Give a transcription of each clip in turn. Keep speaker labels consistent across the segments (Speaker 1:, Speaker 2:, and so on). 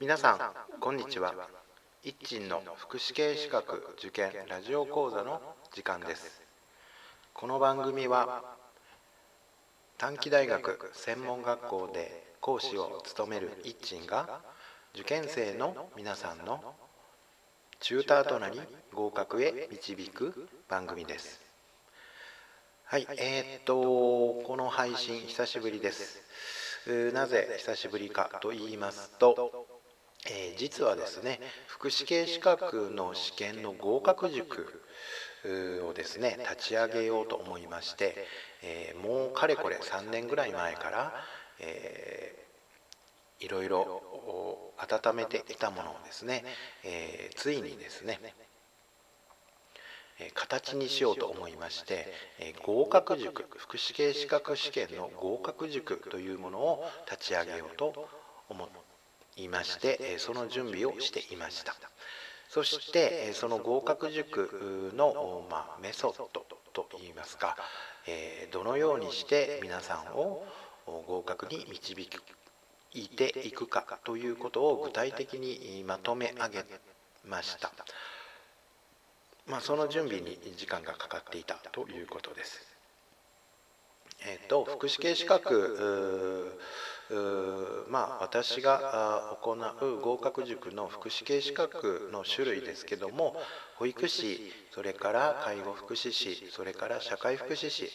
Speaker 1: 皆さんこんにちは。一鎮の福祉系資格受験ラジオ講座の時間です。この番組は短期大学専門学校で講師を務める一鎮が受験生の皆さんのチューターとなり合格へ導く番組です。はいえー、っとこの配信久しぶりです。なぜ久しぶりかと言いますと、えー、実はですね福祉系資格の試験の合格塾をですね立ち上げようと思いまして、えー、もうかれこれ3年ぐらい前から、えー、いろいろ温めていたものをですね、えー、ついにですね形にしようと思いまして合格塾福祉系資格試験の合格塾というものを立ち上げようと思っいましてその準備をしていましたそしてその合格塾の、まメソッドといいますかどのようにして皆さんを合格に導いていくかということを具体的にまとめ上げましたまあ、その準備に時間がかかっていたということです。えーと、福祉系資格まあ、私が行う合格塾の福祉系資格の種類ですけども保育士それから介護福祉士それから社会福祉士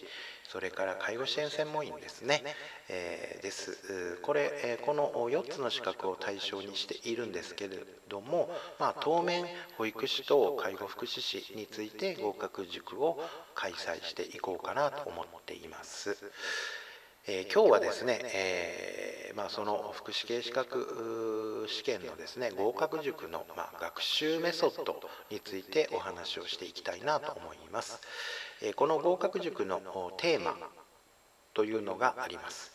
Speaker 1: それから介護支援専門員ですね、えー、ですこれ、えこの4つの資格を対象にしているんですけれども、まあ、当面保育士と介護福祉士について合格塾を開催していこうかなと思っています。えー、今日はですね、えー、まあ、その福祉系資格試験のですね合格塾の、まあ、学習メソッドについてお話をしていきたいなと思います、えー、この合格塾のテーマというのがあります、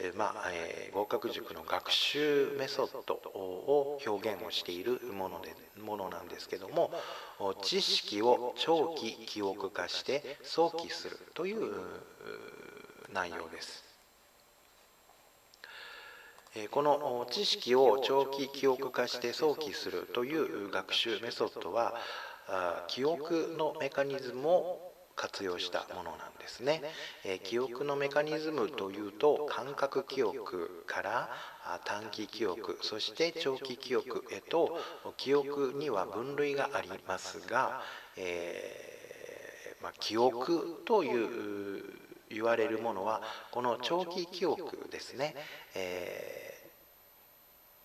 Speaker 1: えまあえ合格塾の学習メソッドを表現をしているものでものなんですけども知識を長期記憶化して想起するという内容です。この知識を長期記憶化して想起するという学習メソッドは記憶のメカニズムを活用したものなんですね。記憶のメカニズムというと感覚記憶から短期記憶そして長期記憶へと記憶には分類がありますが、えーまあ、記憶という言われるものはこの長期記憶ですね、え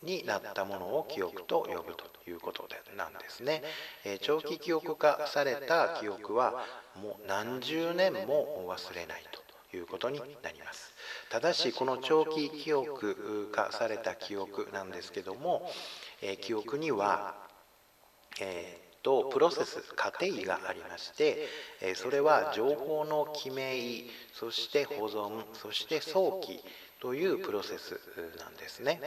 Speaker 1: ー、になったものを記憶と呼ぶということでなんですね、えー、長期記憶化された記憶はもう何十年も忘れないということになります。ただしこの長期記憶化された記憶なんですけども、えー、記憶には、えとプロセス過程がありましてそれは情報の記名そして保存そして早期というプロセスなんですね、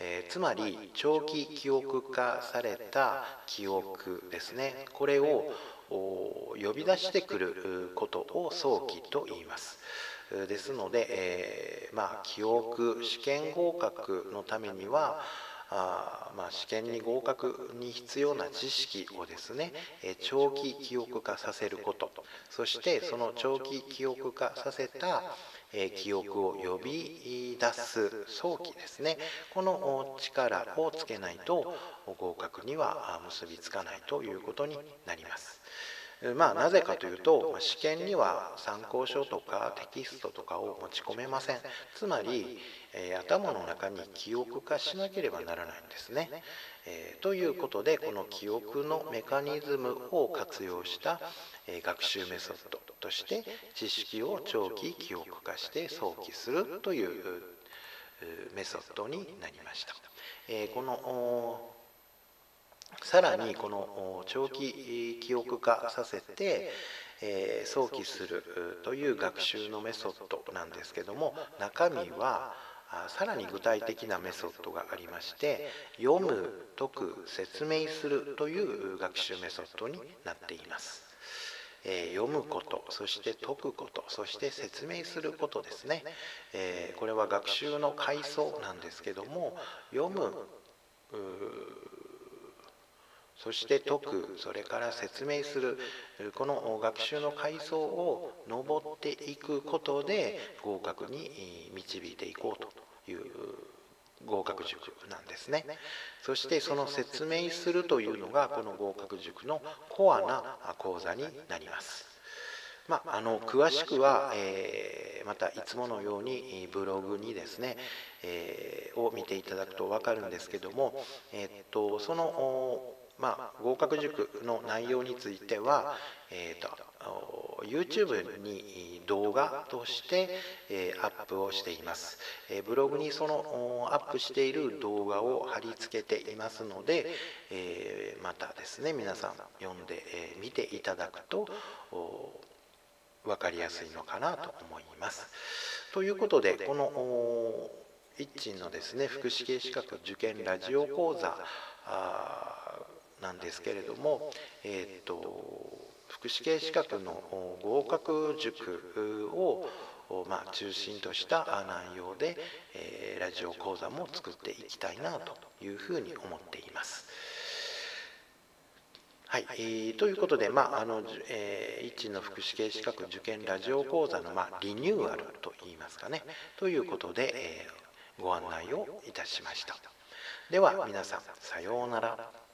Speaker 1: えつまり長期記憶化された記憶ですね。これを呼び出してくることを早期と言います。ですので、えー、まあ記憶試験合格のためにはあまあ、試験に合格に必要な知識をですね長期記憶化させることそしてその長期記憶化させた記憶を呼び出す早期ですねこの力をつけないと合格には結びつかないということになります。まあ、なぜかというと試験には参考書とかテキストとかを持ち込めません。つまり、え頭の中に記憶化しなければならないんですね、えー、ということでこの記憶のメカニズムを活用した、え学習メソッドとして知識を長期記憶化して想起するというメソッドになりました、えこのさらにこの長期記憶化させて、えー、想起するという学習のメソッドなんですけども中身はさらに具体的なメソッドがありまして読む解く説明するという学習メソッドになっています。えー、読むことそして解くことそして説明することですね、えー、これは学習の階層なんですけども読むそして解くそれから説明するこの学習の階層を上っていくことで合格に導いていこうという合格塾なんですね。そしてその説明するというのがこの合格塾のコアな講座になります。まあ、あの詳しくは、えー、またいつものようにブログにですね、えー、を見ていただくと分かるんですけども、えー、っとそのまあ、合格塾の内容については、えーと、YouTube に動画として、えー、アップをしています、えー、ブログにそのアップしている動画を貼り付けていますので、えー、またですね皆さん読んで、え見ていただくと分かりやすいのかなと思います。ということでこの一鎮のですね福祉系資格受験ラジオ講座なんですけれども、えーと、福祉系資格の合格塾をまあ、中心とした内容で、えー、ラジオ講座も作っていきたいなというふうに思っています。はい、えー、ということで、まああのえー、一の福祉系資格受験ラジオ講座の、まあ、リニューアルといいますかねということで、えー、ご案内をいたしました。では皆さんさようなら。